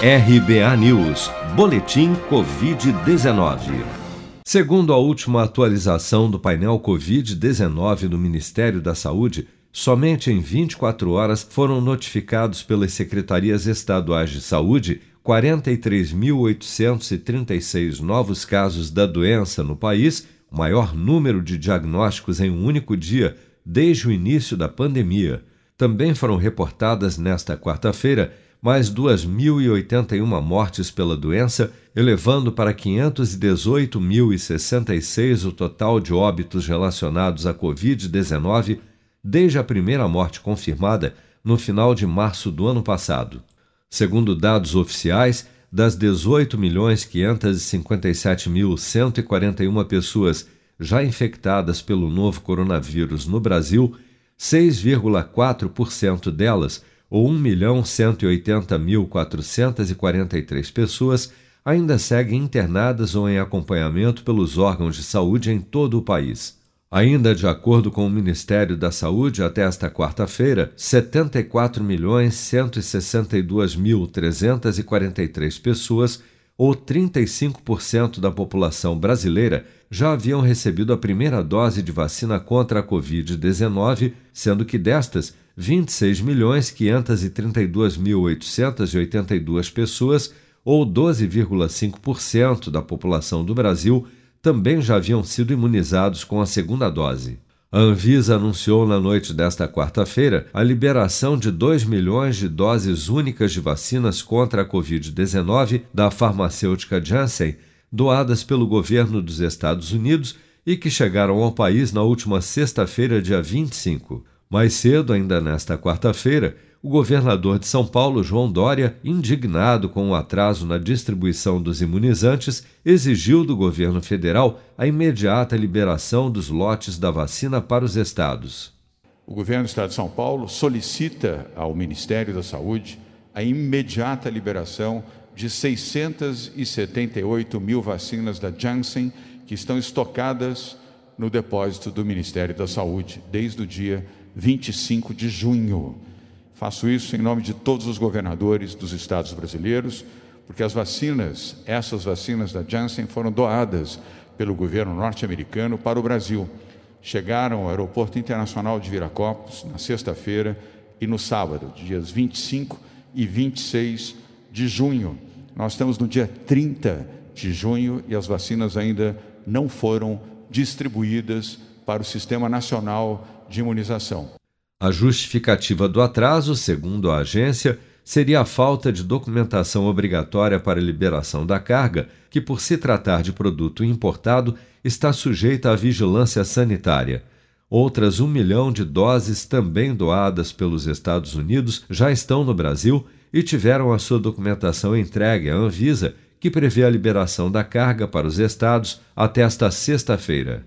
RBA News, Boletim Covid-19. Segundo a última atualização do painel Covid-19 do Ministério da Saúde, somente em 24 horas foram notificados pelas secretarias estaduais de saúde 43.836 novos casos da doença no país, o maior número de diagnósticos em um único dia desde o início da pandemia. Também foram reportadas nesta quarta-feira mais 2.081 mortes pela doença, elevando para 518.066 o total de óbitos relacionados à Covid-19 desde a primeira morte confirmada no final de março do ano passado. Segundo dados oficiais, das 18.557.141 pessoas já infectadas pelo novo coronavírus no Brasil, 6,4% delas ou 1.180.443 pessoas ainda seguem internadas ou em acompanhamento pelos órgãos de saúde em todo o país. Ainda de acordo com o Ministério da Saúde, até esta quarta-feira, 74.162.343 pessoas, ou 35% da população brasileira, já haviam recebido a primeira dose de vacina contra a Covid-19, sendo que destas, 26.532.882 pessoas, ou 12,5% da população do Brasil, também já haviam sido imunizados com a segunda dose. A Anvisa anunciou na noite desta quarta-feira a liberação de 2 milhões de doses únicas de vacinas contra a Covid-19 da farmacêutica Janssen, doadas pelo governo dos Estados Unidos e que chegaram ao país na última sexta-feira, dia 25. Mais cedo, ainda nesta quarta-feira, o governador de São Paulo, João Dória, indignado com o atraso na distribuição dos imunizantes, exigiu do governo federal a imediata liberação dos lotes da vacina para os estados. O governo do estado de São Paulo solicita ao Ministério da Saúde a imediata liberação de 678 mil vacinas da Janssen que estão estocadas no depósito do Ministério da Saúde desde o dia 25 de junho. Faço isso em nome de todos os governadores dos estados brasileiros, porque as vacinas, essas vacinas da Janssen, foram doadas pelo governo norte-americano para o Brasil. Chegaram ao Aeroporto Internacional de Viracopos na sexta-feira e no sábado, dias 25 e 26 de junho. Nós estamos no dia 30 de junho e as vacinas ainda não foram distribuídas para o Sistema Nacional de Imunização. A justificativa do atraso, segundo a agência, seria a falta de documentação obrigatória para liberação da carga, que, por se tratar de produto importado, está sujeita à vigilância sanitária. Outras um milhão de doses, também doadas pelos Estados Unidos, já estão no Brasil e tiveram a sua documentação entregue à Anvisa, que prevê a liberação da carga para os estados até esta sexta-feira.